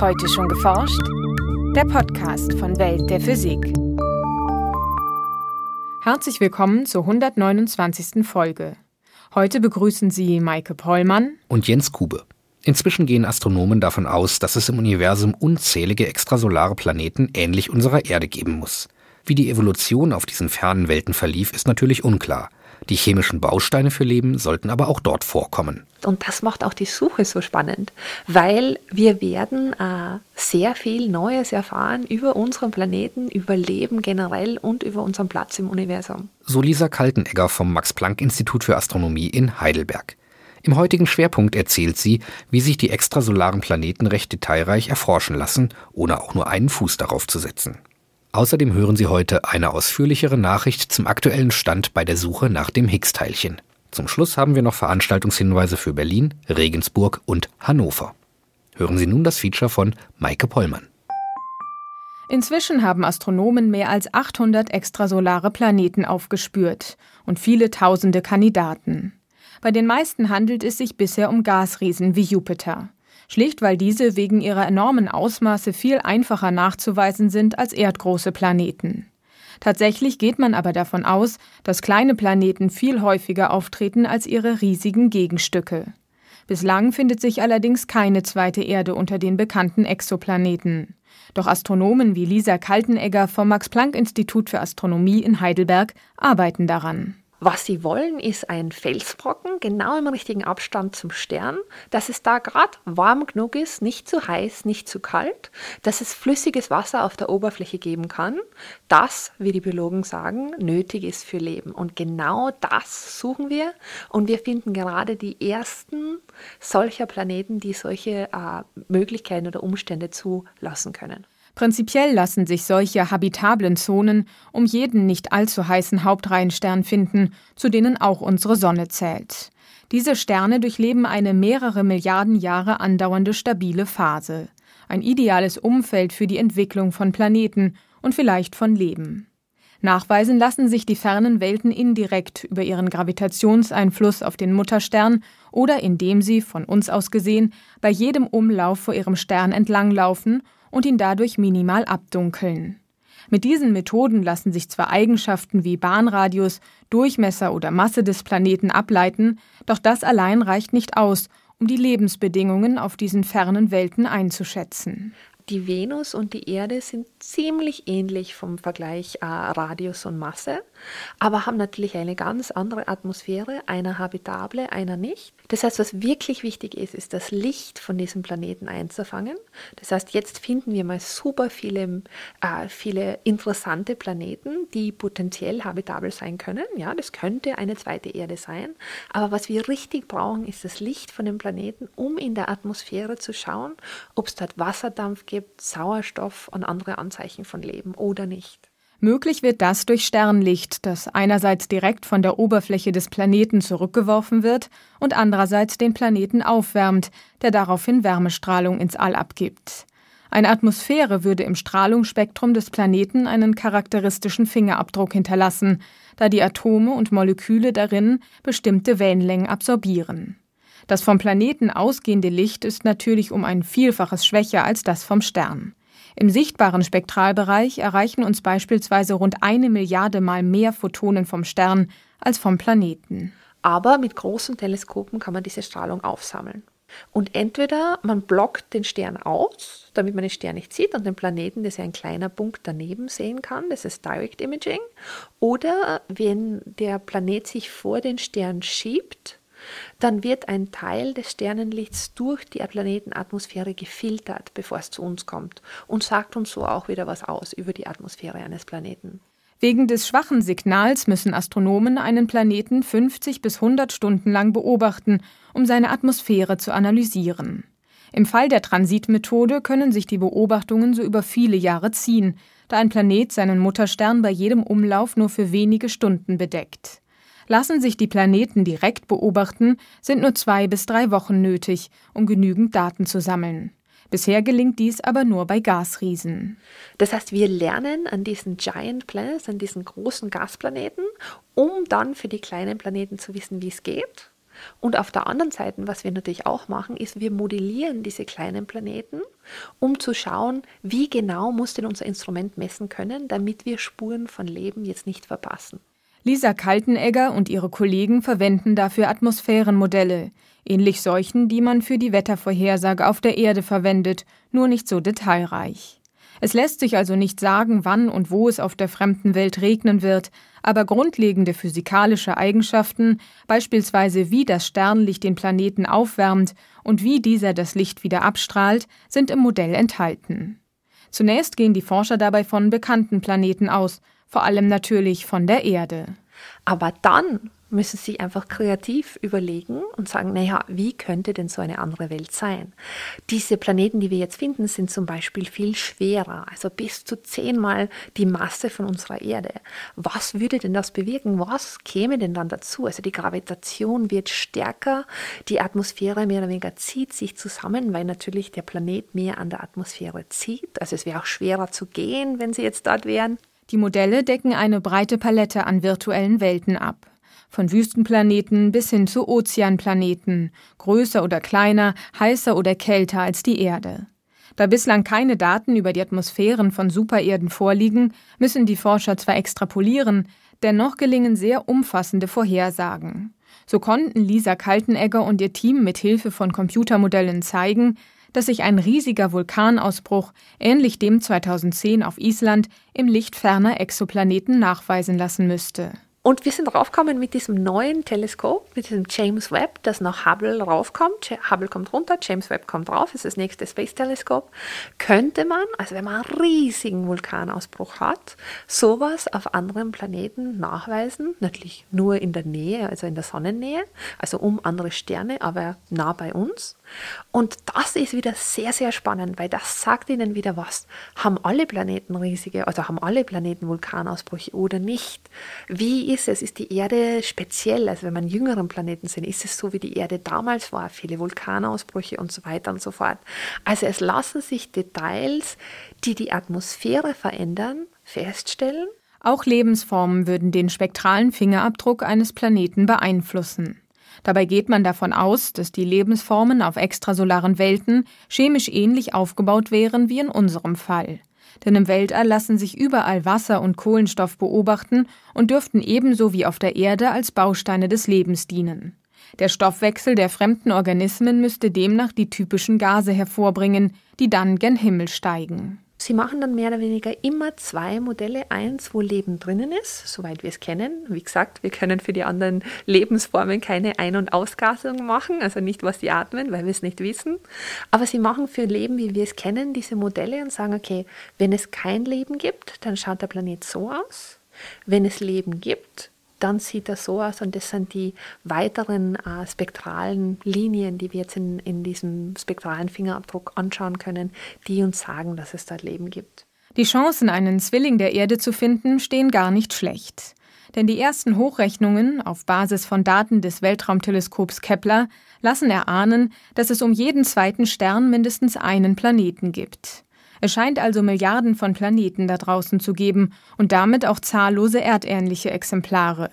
Heute schon geforscht? Der Podcast von Welt der Physik. Herzlich willkommen zur 129. Folge. Heute begrüßen Sie Maike Pollmann und Jens Kube. Inzwischen gehen Astronomen davon aus, dass es im Universum unzählige extrasolare Planeten ähnlich unserer Erde geben muss. Wie die Evolution auf diesen fernen Welten verlief, ist natürlich unklar. Die chemischen Bausteine für Leben sollten aber auch dort vorkommen. Und das macht auch die Suche so spannend, weil wir werden äh, sehr viel Neues erfahren über unseren Planeten, über Leben generell und über unseren Platz im Universum. So Lisa Kaltenegger vom Max-Planck-Institut für Astronomie in Heidelberg. Im heutigen Schwerpunkt erzählt sie, wie sich die extrasolaren Planeten recht detailreich erforschen lassen, ohne auch nur einen Fuß darauf zu setzen. Außerdem hören Sie heute eine ausführlichere Nachricht zum aktuellen Stand bei der Suche nach dem Higgs-Teilchen. Zum Schluss haben wir noch Veranstaltungshinweise für Berlin, Regensburg und Hannover. Hören Sie nun das Feature von Maike Pollmann. Inzwischen haben Astronomen mehr als 800 extrasolare Planeten aufgespürt und viele tausende Kandidaten. Bei den meisten handelt es sich bisher um Gasriesen wie Jupiter schlicht weil diese wegen ihrer enormen Ausmaße viel einfacher nachzuweisen sind als erdgroße Planeten. Tatsächlich geht man aber davon aus, dass kleine Planeten viel häufiger auftreten als ihre riesigen Gegenstücke. Bislang findet sich allerdings keine zweite Erde unter den bekannten Exoplaneten. Doch Astronomen wie Lisa Kaltenegger vom Max Planck Institut für Astronomie in Heidelberg arbeiten daran. Was sie wollen, ist ein Felsbrocken, genau im richtigen Abstand zum Stern, dass es da gerade warm genug ist, nicht zu heiß, nicht zu kalt, dass es flüssiges Wasser auf der Oberfläche geben kann, das, wie die Biologen sagen, nötig ist für Leben. Und genau das suchen wir und wir finden gerade die ersten solcher Planeten, die solche äh, Möglichkeiten oder Umstände zulassen können. Prinzipiell lassen sich solche habitablen Zonen um jeden nicht allzu heißen Hauptreihenstern finden, zu denen auch unsere Sonne zählt. Diese Sterne durchleben eine mehrere Milliarden Jahre andauernde stabile Phase. Ein ideales Umfeld für die Entwicklung von Planeten und vielleicht von Leben. Nachweisen lassen sich die fernen Welten indirekt über ihren Gravitationseinfluss auf den Mutterstern oder indem sie, von uns aus gesehen, bei jedem Umlauf vor ihrem Stern entlanglaufen und ihn dadurch minimal abdunkeln. Mit diesen Methoden lassen sich zwar Eigenschaften wie Bahnradius, Durchmesser oder Masse des Planeten ableiten, doch das allein reicht nicht aus, um die Lebensbedingungen auf diesen fernen Welten einzuschätzen die Venus und die Erde sind ziemlich ähnlich vom Vergleich äh, Radius und Masse, aber haben natürlich eine ganz andere Atmosphäre, einer habitable, einer nicht. Das heißt, was wirklich wichtig ist, ist das Licht von diesem Planeten einzufangen. Das heißt, jetzt finden wir mal super viele, äh, viele interessante Planeten, die potenziell habitabel sein können. Ja, das könnte eine zweite Erde sein. Aber was wir richtig brauchen, ist das Licht von dem Planeten, um in der Atmosphäre zu schauen, ob es dort Wasserdampf gibt gibt, Sauerstoff und andere Anzeichen von Leben oder nicht. Möglich wird das durch Sternlicht, das einerseits direkt von der Oberfläche des Planeten zurückgeworfen wird und andererseits den Planeten aufwärmt, der daraufhin Wärmestrahlung ins All abgibt. Eine Atmosphäre würde im Strahlungsspektrum des Planeten einen charakteristischen Fingerabdruck hinterlassen, da die Atome und Moleküle darin bestimmte Wellenlängen absorbieren. Das vom Planeten ausgehende Licht ist natürlich um ein Vielfaches schwächer als das vom Stern. Im sichtbaren Spektralbereich erreichen uns beispielsweise rund eine Milliarde Mal mehr Photonen vom Stern als vom Planeten. Aber mit großen Teleskopen kann man diese Strahlung aufsammeln. Und entweder man blockt den Stern aus, damit man den Stern nicht sieht und den Planeten, das ja ein kleiner Punkt daneben sehen kann, das ist Direct Imaging, oder wenn der Planet sich vor den Stern schiebt, dann wird ein Teil des Sternenlichts durch die Planetenatmosphäre gefiltert, bevor es zu uns kommt und sagt uns so auch wieder was aus über die Atmosphäre eines Planeten. Wegen des schwachen Signals müssen Astronomen einen Planeten 50 bis 100 Stunden lang beobachten, um seine Atmosphäre zu analysieren. Im Fall der Transitmethode können sich die Beobachtungen so über viele Jahre ziehen, da ein Planet seinen Mutterstern bei jedem Umlauf nur für wenige Stunden bedeckt. Lassen sich die Planeten direkt beobachten, sind nur zwei bis drei Wochen nötig, um genügend Daten zu sammeln. Bisher gelingt dies aber nur bei Gasriesen. Das heißt, wir lernen an diesen Giant Planets, an diesen großen Gasplaneten, um dann für die kleinen Planeten zu wissen, wie es geht. Und auf der anderen Seite, was wir natürlich auch machen, ist, wir modellieren diese kleinen Planeten, um zu schauen, wie genau muss denn unser Instrument messen können, damit wir Spuren von Leben jetzt nicht verpassen. Lisa Kaltenegger und ihre Kollegen verwenden dafür Atmosphärenmodelle, ähnlich solchen, die man für die Wettervorhersage auf der Erde verwendet, nur nicht so detailreich. Es lässt sich also nicht sagen, wann und wo es auf der fremden Welt regnen wird, aber grundlegende physikalische Eigenschaften, beispielsweise wie das Sternlicht den Planeten aufwärmt und wie dieser das Licht wieder abstrahlt, sind im Modell enthalten. Zunächst gehen die Forscher dabei von bekannten Planeten aus, vor allem natürlich von der Erde. Aber dann müssen sich einfach kreativ überlegen und sagen, naja, wie könnte denn so eine andere Welt sein? Diese Planeten, die wir jetzt finden, sind zum Beispiel viel schwerer, also bis zu zehnmal die Masse von unserer Erde. Was würde denn das bewirken? Was käme denn dann dazu? Also die Gravitation wird stärker, die Atmosphäre mehr oder weniger zieht sich zusammen, weil natürlich der Planet mehr an der Atmosphäre zieht. Also es wäre auch schwerer zu gehen, wenn sie jetzt dort wären. Die Modelle decken eine breite Palette an virtuellen Welten ab. Von Wüstenplaneten bis hin zu Ozeanplaneten, größer oder kleiner, heißer oder kälter als die Erde. Da bislang keine Daten über die Atmosphären von Supererden vorliegen, müssen die Forscher zwar extrapolieren, dennoch gelingen sehr umfassende Vorhersagen. So konnten Lisa Kaltenegger und ihr Team mit Hilfe von Computermodellen zeigen, dass sich ein riesiger Vulkanausbruch, ähnlich dem 2010 auf Island, im Licht ferner Exoplaneten nachweisen lassen müsste. Und wir sind draufgekommen mit diesem neuen Teleskop, mit diesem James Webb, das nach Hubble raufkommt. Hubble kommt runter, James Webb kommt drauf, ist das nächste Space Teleskop. Könnte man, also wenn man einen riesigen Vulkanausbruch hat, sowas auf anderen Planeten nachweisen. Natürlich nur in der Nähe, also in der Sonnennähe, also um andere Sterne, aber nah bei uns. Und das ist wieder sehr, sehr spannend, weil das sagt ihnen wieder was. Haben alle Planeten riesige, also haben alle Planeten Vulkanausbrüche oder nicht? Wie ist es? Ist die Erde speziell? Also wenn man jüngeren Planeten sind, ist es so, wie die Erde damals war? Viele Vulkanausbrüche und so weiter und so fort. Also es lassen sich Details, die die Atmosphäre verändern, feststellen. Auch Lebensformen würden den spektralen Fingerabdruck eines Planeten beeinflussen. Dabei geht man davon aus, dass die Lebensformen auf extrasolaren Welten chemisch ähnlich aufgebaut wären wie in unserem Fall. Denn im Weltall lassen sich überall Wasser und Kohlenstoff beobachten und dürften ebenso wie auf der Erde als Bausteine des Lebens dienen. Der Stoffwechsel der fremden Organismen müsste demnach die typischen Gase hervorbringen, die dann gen Himmel steigen. Sie machen dann mehr oder weniger immer zwei Modelle. Eins, wo Leben drinnen ist, soweit wir es kennen. Wie gesagt, wir können für die anderen Lebensformen keine Ein- und Ausgasung machen, also nicht, was sie atmen, weil wir es nicht wissen. Aber sie machen für Leben, wie wir es kennen, diese Modelle und sagen, okay, wenn es kein Leben gibt, dann schaut der Planet so aus. Wenn es Leben gibt, dann sieht das so aus und das sind die weiteren äh, spektralen Linien, die wir jetzt in, in diesem spektralen Fingerabdruck anschauen können, die uns sagen, dass es dort Leben gibt. Die Chancen, einen Zwilling der Erde zu finden, stehen gar nicht schlecht. Denn die ersten Hochrechnungen auf Basis von Daten des Weltraumteleskops Kepler lassen erahnen, dass es um jeden zweiten Stern mindestens einen Planeten gibt. Es scheint also Milliarden von Planeten da draußen zu geben und damit auch zahllose erdähnliche Exemplare.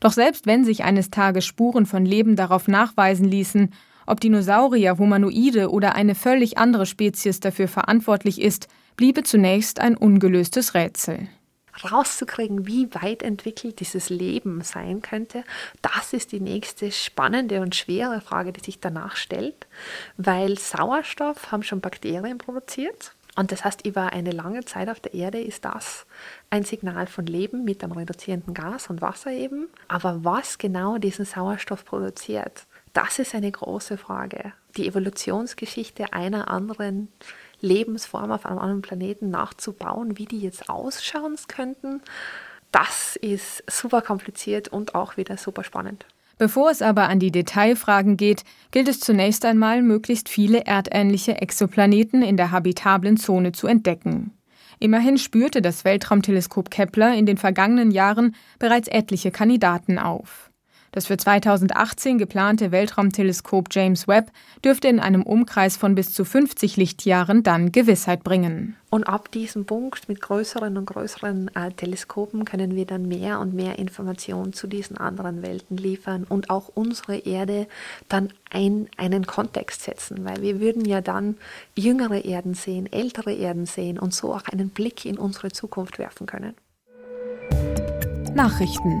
Doch selbst wenn sich eines Tages Spuren von Leben darauf nachweisen ließen, ob Dinosaurier, Humanoide oder eine völlig andere Spezies dafür verantwortlich ist, bliebe zunächst ein ungelöstes Rätsel. Rauszukriegen, wie weit entwickelt dieses Leben sein könnte, das ist die nächste spannende und schwere Frage, die sich danach stellt, weil Sauerstoff haben schon Bakterien produziert und das heißt, über eine lange Zeit auf der Erde ist das ein Signal von Leben mit einem reduzierenden Gas und Wasser eben. Aber was genau diesen Sauerstoff produziert, das ist eine große Frage. Die Evolutionsgeschichte einer anderen Lebensform auf einem anderen Planeten nachzubauen, wie die jetzt ausschauen könnten, das ist super kompliziert und auch wieder super spannend. Bevor es aber an die Detailfragen geht, gilt es zunächst einmal, möglichst viele erdähnliche Exoplaneten in der habitablen Zone zu entdecken. Immerhin spürte das Weltraumteleskop Kepler in den vergangenen Jahren bereits etliche Kandidaten auf. Das für 2018 geplante Weltraumteleskop James Webb dürfte in einem Umkreis von bis zu 50 Lichtjahren dann Gewissheit bringen. Und ab diesem Punkt mit größeren und größeren äh, Teleskopen können wir dann mehr und mehr Informationen zu diesen anderen Welten liefern und auch unsere Erde dann ein, einen Kontext setzen, weil wir würden ja dann jüngere Erden sehen, ältere Erden sehen und so auch einen Blick in unsere Zukunft werfen können. Nachrichten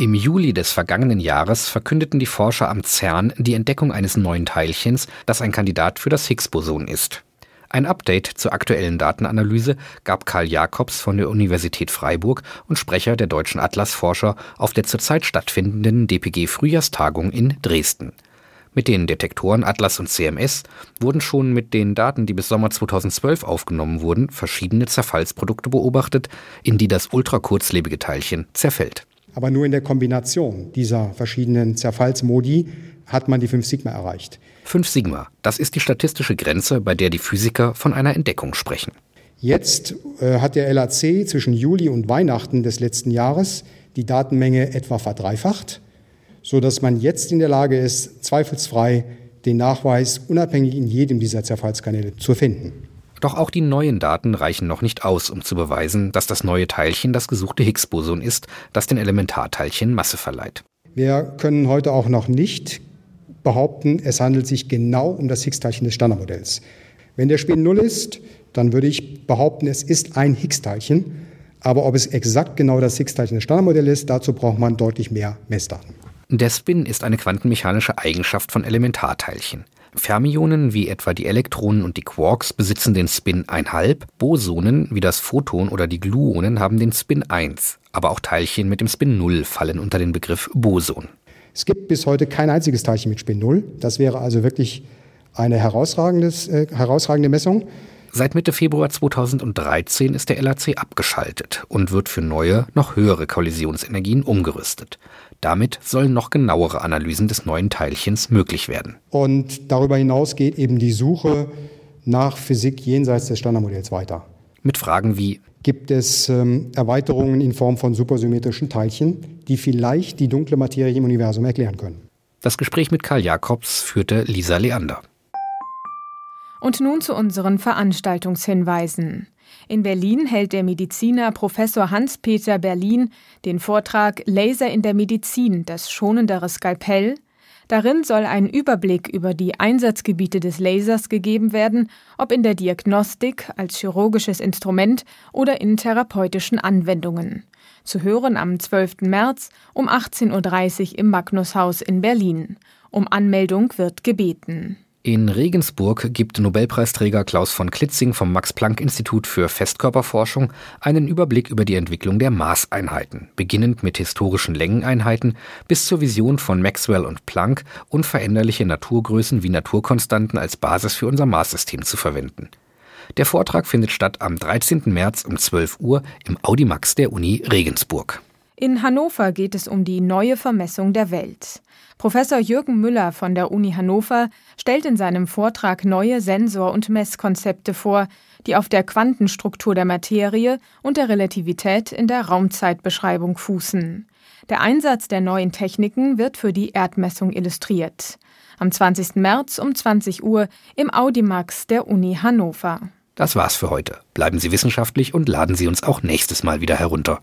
im Juli des vergangenen Jahres verkündeten die Forscher am CERN die Entdeckung eines neuen Teilchens, das ein Kandidat für das Higgs-Boson ist. Ein Update zur aktuellen Datenanalyse gab Karl Jakobs von der Universität Freiburg und Sprecher der deutschen Atlasforscher auf der zurzeit stattfindenden DPG-Frühjahrstagung in Dresden. Mit den Detektoren Atlas und CMS wurden schon mit den Daten, die bis Sommer 2012 aufgenommen wurden, verschiedene Zerfallsprodukte beobachtet, in die das ultrakurzlebige Teilchen zerfällt. Aber nur in der Kombination dieser verschiedenen Zerfallsmodi hat man die 5 Sigma erreicht. 5 Sigma, das ist die statistische Grenze, bei der die Physiker von einer Entdeckung sprechen. Jetzt äh, hat der LAC zwischen Juli und Weihnachten des letzten Jahres die Datenmenge etwa verdreifacht, sodass man jetzt in der Lage ist, zweifelsfrei den Nachweis unabhängig in jedem dieser Zerfallskanäle zu finden. Doch auch die neuen Daten reichen noch nicht aus, um zu beweisen, dass das neue Teilchen das gesuchte Higgs-Boson ist, das den Elementarteilchen Masse verleiht. Wir können heute auch noch nicht behaupten, es handelt sich genau um das Higgs-Teilchen des Standardmodells. Wenn der Spin 0 ist, dann würde ich behaupten, es ist ein Higgs-Teilchen. Aber ob es exakt genau das Higgs-Teilchen des Standardmodells ist, dazu braucht man deutlich mehr Messdaten. Der Spin ist eine quantenmechanische Eigenschaft von Elementarteilchen. Fermionen wie etwa die Elektronen und die Quarks besitzen den Spin 1,5, Bosonen wie das Photon oder die Gluonen haben den Spin 1, aber auch Teilchen mit dem Spin 0 fallen unter den Begriff Boson. Es gibt bis heute kein einziges Teilchen mit Spin 0. Das wäre also wirklich eine herausragendes, äh, herausragende Messung. Seit Mitte Februar 2013 ist der LHC abgeschaltet und wird für neue, noch höhere Kollisionsenergien umgerüstet. Damit sollen noch genauere Analysen des neuen Teilchens möglich werden. Und darüber hinaus geht eben die Suche nach Physik jenseits des Standardmodells weiter. Mit Fragen wie Gibt es ähm, Erweiterungen in Form von supersymmetrischen Teilchen, die vielleicht die dunkle Materie im Universum erklären können? Das Gespräch mit Karl Jakobs führte Lisa Leander. Und nun zu unseren Veranstaltungshinweisen. In Berlin hält der Mediziner Professor Hans-Peter Berlin den Vortrag Laser in der Medizin, das schonendere Skalpell. Darin soll ein Überblick über die Einsatzgebiete des Lasers gegeben werden, ob in der Diagnostik, als chirurgisches Instrument oder in therapeutischen Anwendungen. Zu hören am 12. März um 18.30 Uhr im Magnushaus in Berlin. Um Anmeldung wird gebeten. In Regensburg gibt Nobelpreisträger Klaus von Klitzing vom Max-Planck-Institut für Festkörperforschung einen Überblick über die Entwicklung der Maßeinheiten, beginnend mit historischen Längeneinheiten bis zur Vision von Maxwell und Planck, unveränderliche Naturgrößen wie Naturkonstanten als Basis für unser Maßsystem zu verwenden. Der Vortrag findet statt am 13. März um 12 Uhr im Audimax der Uni Regensburg. In Hannover geht es um die neue Vermessung der Welt. Professor Jürgen Müller von der Uni Hannover stellt in seinem Vortrag neue Sensor- und Messkonzepte vor, die auf der Quantenstruktur der Materie und der Relativität in der Raumzeitbeschreibung fußen. Der Einsatz der neuen Techniken wird für die Erdmessung illustriert. Am 20. März um 20 Uhr im Audimax der Uni Hannover. Das war's für heute. Bleiben Sie wissenschaftlich und laden Sie uns auch nächstes Mal wieder herunter.